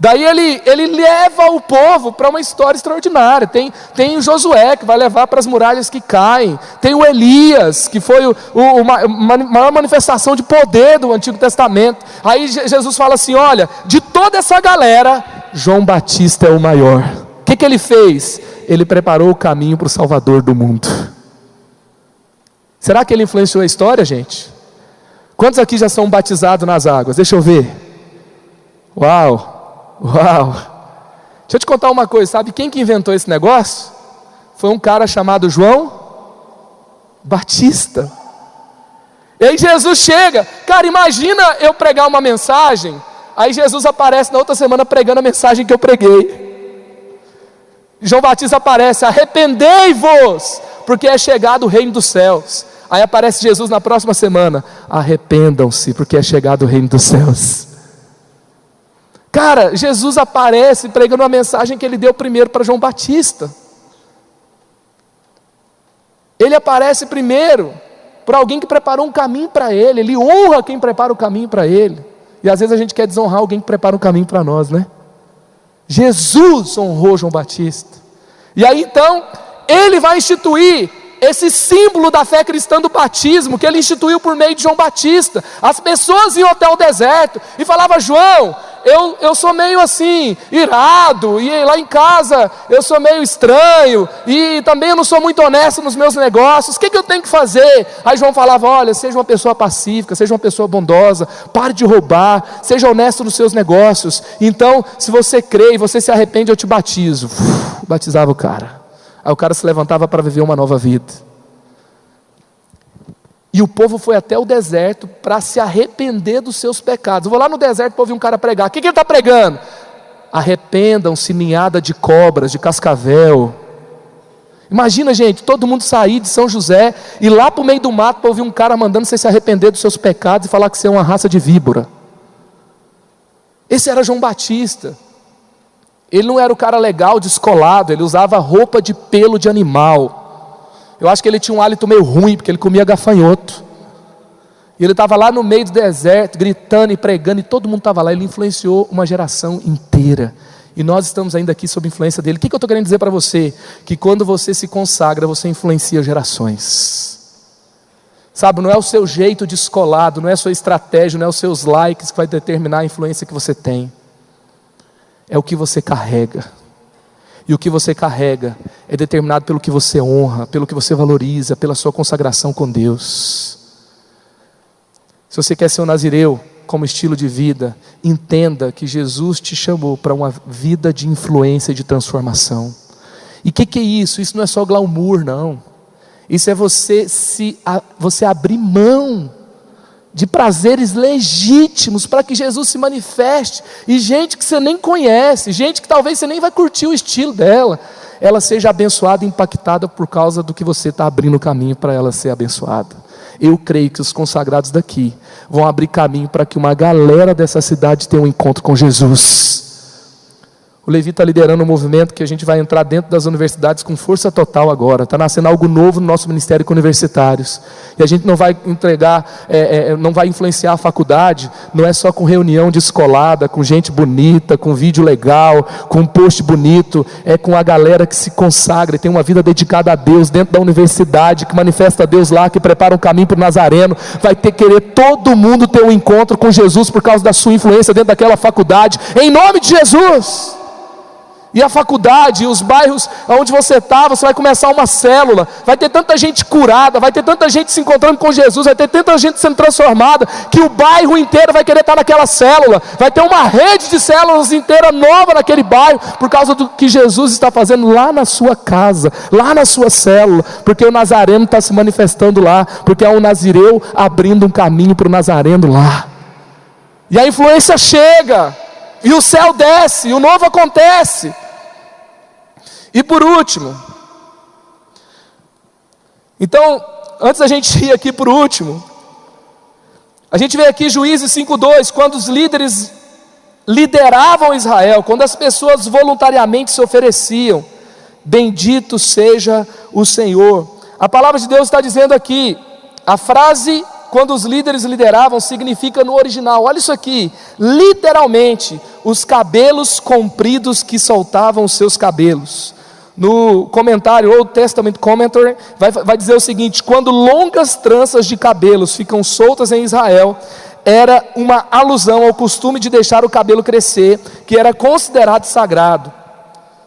Daí ele, ele leva o povo para uma história extraordinária. Tem, tem o Josué, que vai levar para as muralhas que caem. Tem o Elias, que foi o, o, a maior manifestação de poder do Antigo Testamento. Aí Jesus fala assim: olha, de toda essa galera, João Batista é o maior. O que, que ele fez? Ele preparou o caminho para o Salvador do mundo. Será que ele influenciou a história, gente? Quantos aqui já são batizados nas águas? Deixa eu ver. Uau! Uau! Deixa eu te contar uma coisa, sabe quem que inventou esse negócio? Foi um cara chamado João Batista. E aí Jesus chega, cara, imagina eu pregar uma mensagem, aí Jesus aparece na outra semana pregando a mensagem que eu preguei. João Batista aparece, arrependei-vos, porque é chegado o reino dos céus. Aí aparece Jesus na próxima semana, arrependam-se, porque é chegado o reino dos céus. Cara, Jesus aparece pregando uma mensagem que ele deu primeiro para João Batista. Ele aparece primeiro para alguém que preparou um caminho para ele, ele honra quem prepara o caminho para ele. E às vezes a gente quer desonrar alguém que prepara um caminho para nós, né? Jesus honrou João Batista. E aí então, ele vai instituir esse símbolo da fé cristã do batismo, que ele instituiu por meio de João Batista. As pessoas iam até o deserto e falavam: João, eu, eu sou meio assim, irado, e lá em casa eu sou meio estranho, e também eu não sou muito honesto nos meus negócios, o que, que eu tenho que fazer? Aí João falava: olha, seja uma pessoa pacífica, seja uma pessoa bondosa, pare de roubar, seja honesto nos seus negócios. Então, se você crê e você se arrepende, eu te batizo. Uf, batizava o cara. Aí o cara se levantava para viver uma nova vida. E o povo foi até o deserto para se arrepender dos seus pecados. Eu vou lá no deserto para ouvir um cara pregar. O que, que ele está pregando? Arrependam-se, ninhada de cobras, de cascavel. Imagina, gente, todo mundo sair de São José e lá para o meio do mato para ouvir um cara mandando você se arrepender dos seus pecados e falar que você é uma raça de víbora. Esse era João Batista. Ele não era o cara legal, descolado, ele usava roupa de pelo de animal. Eu acho que ele tinha um hálito meio ruim, porque ele comia gafanhoto. E ele estava lá no meio do deserto, gritando e pregando, e todo mundo estava lá. Ele influenciou uma geração inteira. E nós estamos ainda aqui sob influência dele. O que, que eu estou querendo dizer para você? Que quando você se consagra, você influencia gerações. Sabe, não é o seu jeito descolado, não é a sua estratégia, não é os seus likes que vai determinar a influência que você tem é o que você carrega. E o que você carrega é determinado pelo que você honra, pelo que você valoriza, pela sua consagração com Deus. Se você quer ser um nazireu como estilo de vida, entenda que Jesus te chamou para uma vida de influência e de transformação. E o que, que, é isso? Isso não é só glamour, não. Isso é você se você abrir mão de prazeres legítimos para que Jesus se manifeste, e gente que você nem conhece, gente que talvez você nem vai curtir o estilo dela, ela seja abençoada e impactada por causa do que você está abrindo caminho para ela ser abençoada. Eu creio que os consagrados daqui vão abrir caminho para que uma galera dessa cidade tenha um encontro com Jesus. O Levi está liderando um movimento que a gente vai entrar dentro das universidades com força total agora. Está nascendo algo novo no nosso ministério com universitários. E a gente não vai entregar, é, é, não vai influenciar a faculdade, não é só com reunião descolada, com gente bonita, com vídeo legal, com post bonito. É com a galera que se consagra e tem uma vida dedicada a Deus dentro da universidade, que manifesta Deus lá, que prepara um caminho para o Nazareno. Vai ter que querer todo mundo ter um encontro com Jesus por causa da sua influência dentro daquela faculdade. Em nome de Jesus. E a faculdade, os bairros onde você está, você vai começar uma célula, vai ter tanta gente curada, vai ter tanta gente se encontrando com Jesus, vai ter tanta gente sendo transformada, que o bairro inteiro vai querer estar naquela célula, vai ter uma rede de células inteira nova naquele bairro, por causa do que Jesus está fazendo lá na sua casa, lá na sua célula, porque o Nazareno está se manifestando lá, porque é um Nazireu abrindo um caminho para o Nazareno lá. E a influência chega, e o céu desce, e o novo acontece. E por último, então, antes da gente (laughs) ir aqui por último, a gente vê aqui Juízes 5:2, quando os líderes lideravam Israel, quando as pessoas voluntariamente se ofereciam, bendito seja o Senhor. A palavra de Deus está dizendo aqui, a frase quando os líderes lideravam, significa no original, olha isso aqui, literalmente, os cabelos compridos que soltavam os seus cabelos. No comentário, ou Testament Commentary, vai, vai dizer o seguinte: quando longas tranças de cabelos ficam soltas em Israel, era uma alusão ao costume de deixar o cabelo crescer, que era considerado sagrado.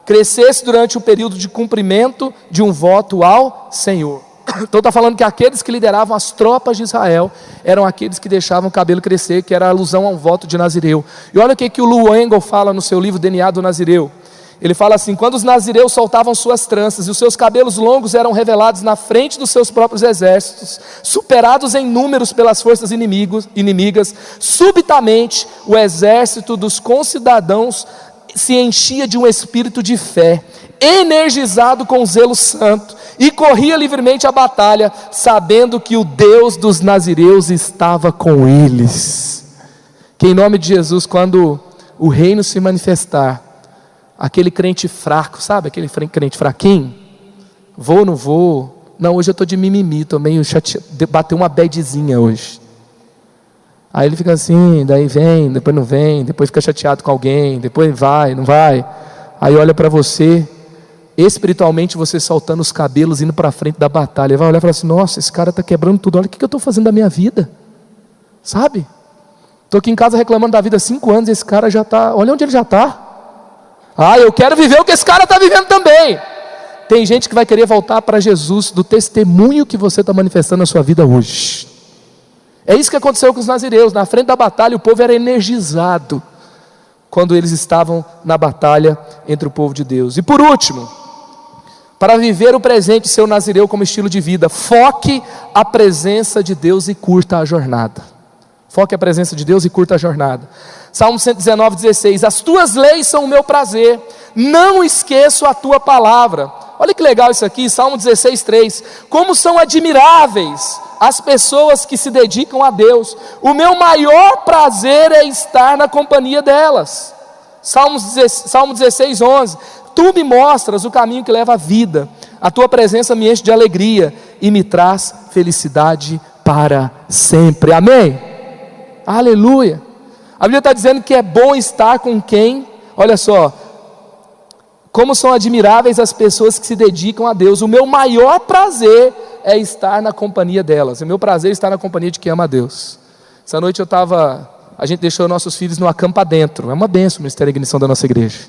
Crescesse durante o período de cumprimento de um voto ao Senhor. Então está falando que aqueles que lideravam as tropas de Israel eram aqueles que deixavam o cabelo crescer, que era alusão a um voto de Nazireu. E olha o que, que o Lu Engel fala no seu livro DNA do Nazireu. Ele fala assim: quando os nazireus soltavam suas tranças e os seus cabelos longos eram revelados na frente dos seus próprios exércitos, superados em números pelas forças inimigos, inimigas, subitamente o exército dos concidadãos se enchia de um espírito de fé, energizado com zelo santo, e corria livremente a batalha, sabendo que o Deus dos nazireus estava com eles. Que em nome de Jesus, quando o reino se manifestar, aquele crente fraco, sabe aquele crente fraquinho? Vou, não vou, Não, hoje eu estou de mimimi, estou meio chateado. Bateu uma bedzinha hoje. Aí ele fica assim, daí vem, depois não vem, depois fica chateado com alguém, depois vai, não vai. Aí olha para você, espiritualmente você soltando os cabelos, indo para frente da batalha. Vai olhar e falar assim: Nossa, esse cara está quebrando tudo. Olha o que eu estou fazendo da minha vida. Sabe? Estou aqui em casa reclamando da vida há cinco anos esse cara já está. Olha onde ele já está. Ah, eu quero viver o que esse cara está vivendo também. Tem gente que vai querer voltar para Jesus do testemunho que você está manifestando na sua vida hoje. É isso que aconteceu com os nazireus. Na frente da batalha, o povo era energizado quando eles estavam na batalha entre o povo de Deus. E por último, para viver o presente seu nazireu como estilo de vida, foque a presença de Deus e curta a jornada. Foque a presença de Deus e curta a jornada. Salmo 119, 16: As tuas leis são o meu prazer, não esqueço a tua palavra. Olha que legal isso aqui, Salmo 16, 3. Como são admiráveis as pessoas que se dedicam a Deus. O meu maior prazer é estar na companhia delas. Salmo 16, 11. Tu me mostras o caminho que leva à vida. A tua presença me enche de alegria e me traz felicidade para sempre. Amém? Aleluia. A Bíblia está dizendo que é bom estar com quem, olha só, como são admiráveis as pessoas que se dedicam a Deus. O meu maior prazer é estar na companhia delas. O meu prazer é estar na companhia de quem ama a Deus. Essa noite eu estava. A gente deixou nossos filhos no acampa dentro. É uma benção o Ministério da Ignição da nossa igreja.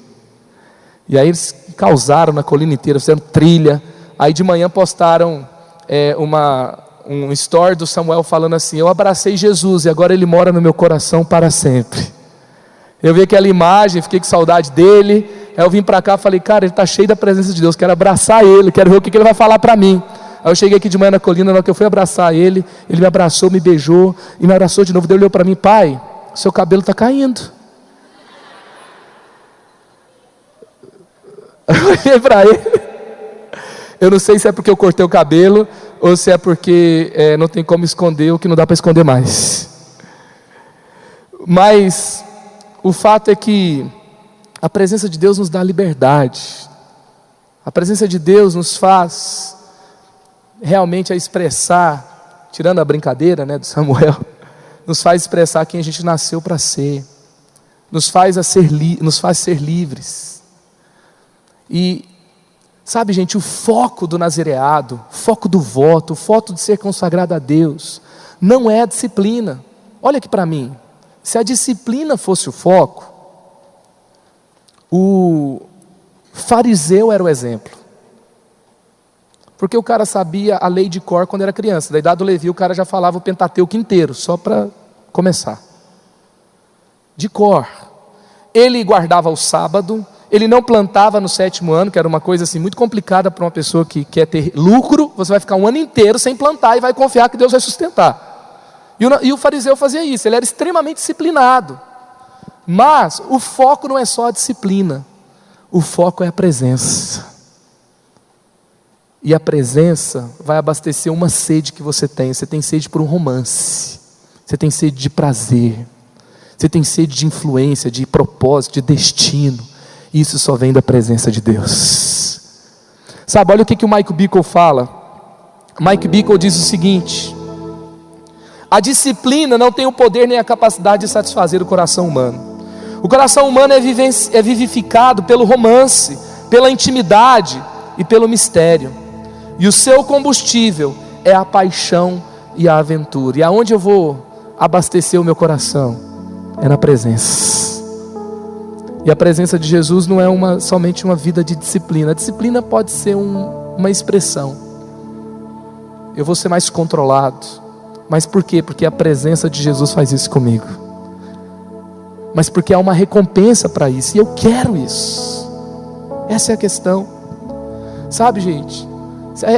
E aí eles causaram na colina inteira, fizeram trilha. Aí de manhã postaram é, uma, um story do Samuel falando assim: Eu abracei Jesus e agora ele mora no meu coração para sempre. Eu vi aquela imagem, fiquei com saudade dele. Aí eu vim para cá falei, cara, ele está cheio da presença de Deus, quero abraçar ele, quero ver o que, que ele vai falar para mim. Aí eu cheguei aqui de manhã na colina, na hora que eu fui abraçar ele, ele me abraçou, me beijou, e me abraçou de novo. Ele olhou para mim, pai, seu cabelo está caindo. (laughs) Eu olhei para ele. Eu não sei se é porque eu cortei o cabelo ou se é porque é, não tem como esconder o que não dá para esconder mais. Mas o fato é que a presença de Deus nos dá liberdade. A presença de Deus nos faz realmente a expressar, tirando a brincadeira, né, do Samuel, (laughs) nos faz expressar quem a gente nasceu para ser. Nos faz a ser nos faz ser livres. E sabe, gente, o foco do nazireado, o foco do voto, o foco de ser consagrado a Deus, não é a disciplina. Olha aqui para mim. Se a disciplina fosse o foco, o fariseu era o exemplo. Porque o cara sabia a lei de cor quando era criança. Da idade do Levi, o cara já falava o Pentateuco inteiro, só para começar. De cor. Ele guardava o sábado, ele não plantava no sétimo ano, que era uma coisa assim muito complicada para uma pessoa que quer ter lucro. Você vai ficar um ano inteiro sem plantar e vai confiar que Deus vai sustentar. E o, e o fariseu fazia isso, ele era extremamente disciplinado. Mas o foco não é só a disciplina, o foco é a presença. E a presença vai abastecer uma sede que você tem. Você tem sede por um romance, você tem sede de prazer, você tem sede de influência, de propósito, de destino. Isso só vem da presença de Deus. Sabe, olha o que, que o Mike Bickle fala. Mike Bickle diz o seguinte: a disciplina não tem o poder nem a capacidade de satisfazer o coração humano. O coração humano é, é vivificado pelo romance, pela intimidade e pelo mistério. E o seu combustível é a paixão e a aventura. E aonde eu vou abastecer o meu coração? É na presença. E a presença de Jesus não é uma, somente uma vida de disciplina. A disciplina pode ser um, uma expressão. Eu vou ser mais controlado. Mas por quê? Porque a presença de Jesus faz isso comigo mas porque há uma recompensa para isso, e eu quero isso. Essa é a questão. Sabe, gente?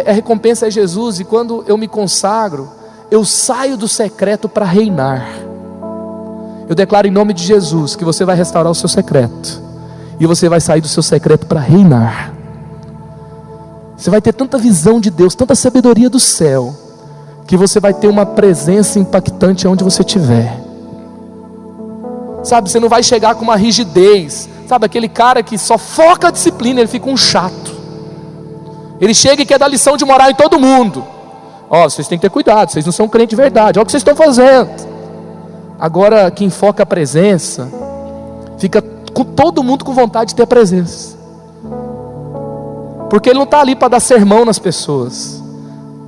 A recompensa é Jesus, e quando eu me consagro, eu saio do secreto para reinar. Eu declaro em nome de Jesus que você vai restaurar o seu secreto, e você vai sair do seu secreto para reinar. Você vai ter tanta visão de Deus, tanta sabedoria do céu, que você vai ter uma presença impactante onde você estiver. Sabe, você não vai chegar com uma rigidez. Sabe, aquele cara que só foca a disciplina, ele fica um chato. Ele chega e quer dar lição de moral em todo mundo. Ó, oh, vocês têm que ter cuidado, vocês não são crentes de verdade. Olha o que vocês estão fazendo. Agora, quem foca a presença, fica com todo mundo com vontade de ter a presença. Porque ele não está ali para dar sermão nas pessoas.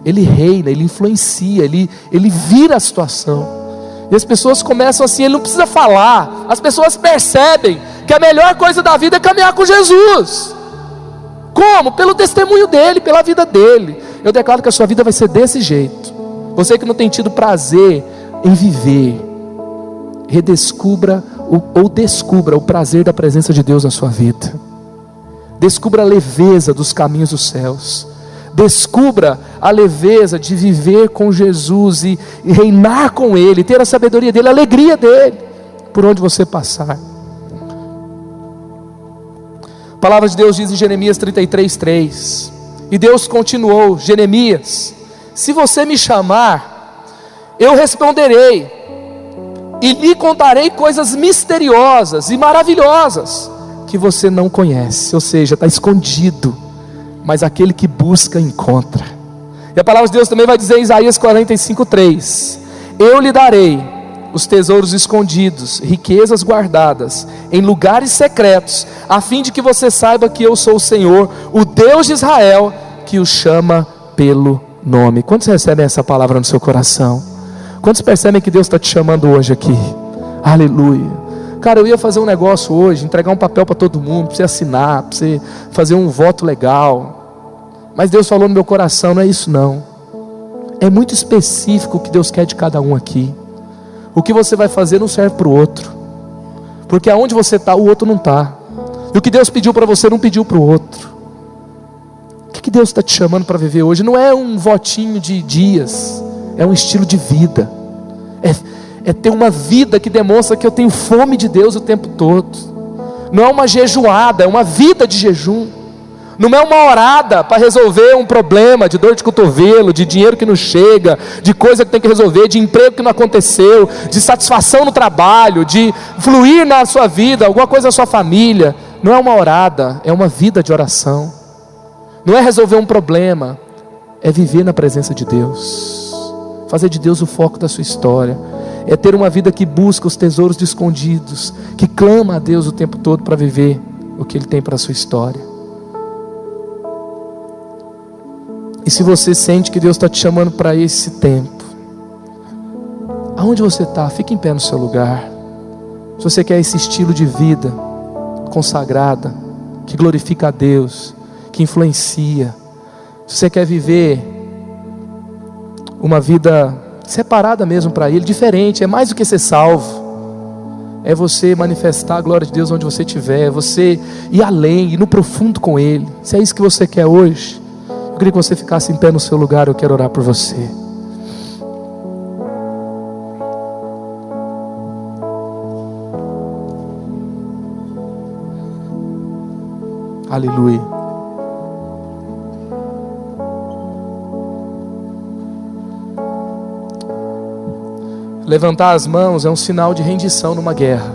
Ele reina, ele influencia, ele, ele vira a situação. E as pessoas começam assim, ele não precisa falar. As pessoas percebem que a melhor coisa da vida é caminhar com Jesus. Como? Pelo testemunho dele, pela vida dele. Eu declaro que a sua vida vai ser desse jeito. Você que não tem tido prazer em viver, redescubra ou descubra o prazer da presença de Deus na sua vida. Descubra a leveza dos caminhos dos céus. Descubra a leveza de viver com Jesus e, e reinar com Ele, ter a sabedoria dEle, a alegria dEle, por onde você passar. A palavra de Deus diz em Jeremias 33, 3. E Deus continuou: Jeremias, se você me chamar, eu responderei, e lhe contarei coisas misteriosas e maravilhosas que você não conhece, ou seja, está escondido, mas aquele que busca encontra. E a palavra de Deus também vai dizer em Isaías 45, 3: Eu lhe darei os tesouros escondidos, riquezas guardadas em lugares secretos, a fim de que você saiba que eu sou o Senhor, o Deus de Israel, que o chama pelo nome. Quantos recebem essa palavra no seu coração? Quantos percebem que Deus está te chamando hoje aqui? Aleluia. Cara, eu ia fazer um negócio hoje, entregar um papel para todo mundo, para você assinar, para você fazer um voto legal. Mas Deus falou no meu coração, não é isso não. É muito específico o que Deus quer de cada um aqui. O que você vai fazer não serve para o outro. Porque aonde você está, o outro não está. E o que Deus pediu para você, não pediu para o outro. O que, que Deus está te chamando para viver hoje? Não é um votinho de dias, é um estilo de vida. É, é ter uma vida que demonstra que eu tenho fome de Deus o tempo todo. Não é uma jejuada, é uma vida de jejum. Não é uma orada para resolver um problema de dor de cotovelo, de dinheiro que não chega, de coisa que tem que resolver, de emprego que não aconteceu, de satisfação no trabalho, de fluir na sua vida, alguma coisa na sua família. Não é uma orada, é uma vida de oração. Não é resolver um problema, é viver na presença de Deus. Fazer de Deus o foco da sua história. É ter uma vida que busca os tesouros escondidos, que clama a Deus o tempo todo para viver o que Ele tem para a sua história. E se você sente que Deus está te chamando para esse tempo, aonde você está, fique em pé no seu lugar. Se você quer esse estilo de vida consagrada, que glorifica a Deus, que influencia, se você quer viver uma vida separada mesmo para Ele, diferente, é mais do que ser salvo é você manifestar a glória de Deus onde você estiver, é você ir além, ir no profundo com Ele. Se é isso que você quer hoje, queria que você ficasse em pé no seu lugar, eu quero orar por você. Aleluia. Levantar as mãos é um sinal de rendição numa guerra.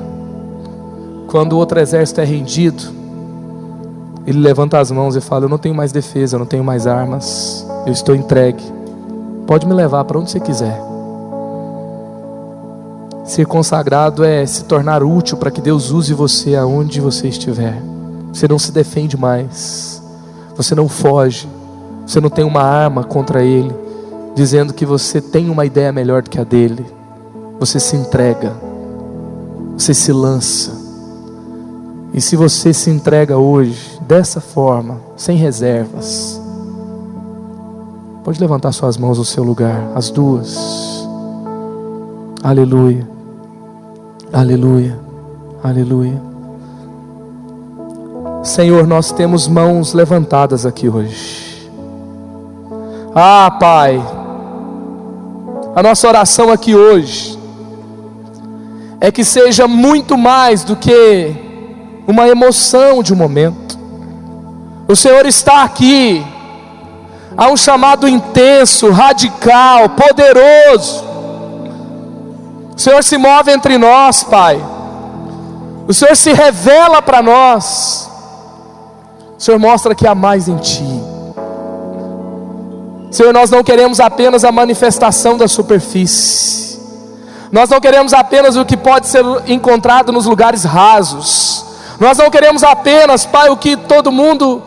Quando o outro exército é rendido, ele levanta as mãos e fala: Eu não tenho mais defesa, eu não tenho mais armas, eu estou entregue. Pode me levar para onde você quiser. Ser consagrado é se tornar útil para que Deus use você aonde você estiver. Você não se defende mais, você não foge, você não tem uma arma contra Ele, dizendo que você tem uma ideia melhor do que a dele. Você se entrega, você se lança. E se você se entrega hoje, dessa forma, sem reservas. Pode levantar suas mãos no seu lugar, as duas. Aleluia. Aleluia. Aleluia. Senhor, nós temos mãos levantadas aqui hoje. Ah, Pai, a nossa oração aqui hoje é que seja muito mais do que uma emoção de um momento o Senhor está aqui. Há um chamado intenso, radical, poderoso. O Senhor se move entre nós, Pai. O Senhor se revela para nós. O Senhor mostra que há mais em Ti. Senhor, nós não queremos apenas a manifestação da superfície, nós não queremos apenas o que pode ser encontrado nos lugares rasos, nós não queremos apenas, Pai, o que todo mundo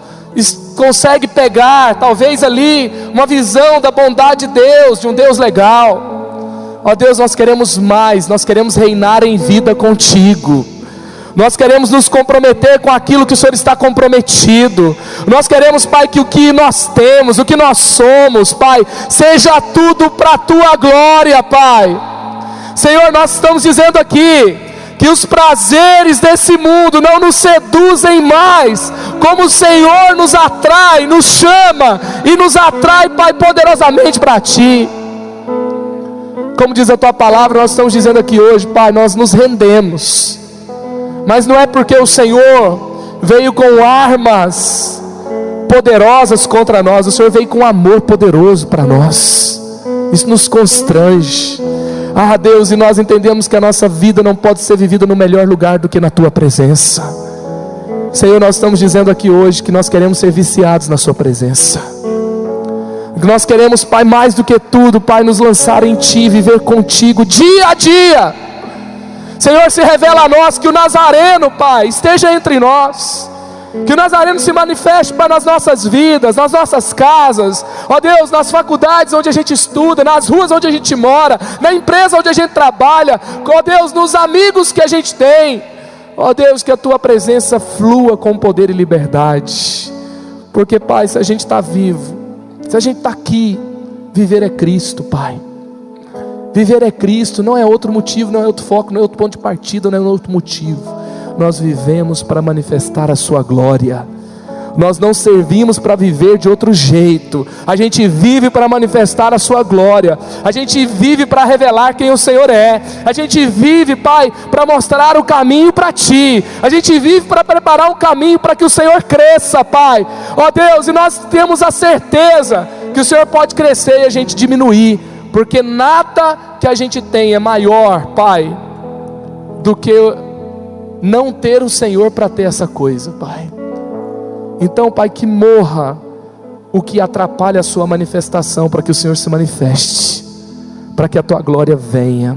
consegue pegar, talvez ali, uma visão da bondade de Deus, de um Deus legal. Ó Deus, nós queremos mais, nós queremos reinar em vida contigo. Nós queremos nos comprometer com aquilo que o Senhor está comprometido. Nós queremos, Pai, que o que nós temos, o que nós somos, Pai, seja tudo para a tua glória, Pai. Senhor, nós estamos dizendo aqui que os prazeres desse mundo não nos seduzem mais, como o Senhor nos atrai, nos chama e nos atrai, Pai, poderosamente para Ti. Como diz a Tua palavra, nós estamos dizendo aqui hoje, Pai, nós nos rendemos mas não é porque o Senhor veio com armas poderosas contra nós, o Senhor veio com amor poderoso para nós. Isso nos constrange. Ah, Deus, e nós entendemos que a nossa vida não pode ser vivida no melhor lugar do que na tua presença. Senhor, nós estamos dizendo aqui hoje que nós queremos ser viciados na Sua presença. Nós queremos, Pai, mais do que tudo, Pai, nos lançar em Ti, viver contigo dia a dia Senhor, se revela a nós que o Nazareno, Pai, esteja entre nós. Que o Nazareno se manifeste Pai, nas nossas vidas, nas nossas casas, ó Deus, nas faculdades onde a gente estuda, nas ruas onde a gente mora, na empresa onde a gente trabalha, ó Deus, nos amigos que a gente tem, ó Deus, que a tua presença flua com poder e liberdade, porque Pai, se a gente está vivo, se a gente está aqui, viver é Cristo, Pai. Viver é Cristo, não é outro motivo, não é outro foco, não é outro ponto de partida, não é outro motivo. Nós vivemos para manifestar a Sua glória. Nós não servimos para viver de outro jeito. A gente vive para manifestar a Sua glória. A gente vive para revelar quem o Senhor é. A gente vive, Pai, para mostrar o caminho para Ti. A gente vive para preparar um caminho para que o Senhor cresça, Pai. Ó Deus, e nós temos a certeza que o Senhor pode crescer e a gente diminuir porque nada que a gente tem é maior, Pai, do que não ter o Senhor para ter essa coisa, Pai. Então, Pai, que morra o que atrapalha a Sua manifestação, para que o Senhor se manifeste, para que a Tua glória venha.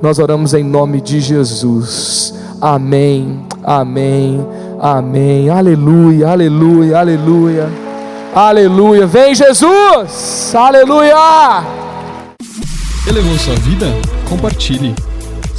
Nós oramos em nome de Jesus. Amém, amém, amém. Aleluia, aleluia, aleluia. Aleluia. Vem Jesus. Aleluia. Elevou sua vida? Compartilhe.